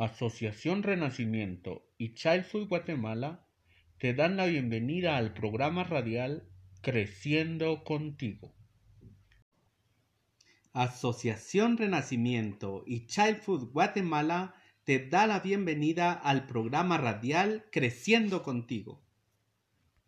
Asociación Renacimiento y Childfood Guatemala te dan la bienvenida al programa radial Creciendo contigo. Asociación Renacimiento y Child Food Guatemala te da la bienvenida al programa radial Creciendo contigo.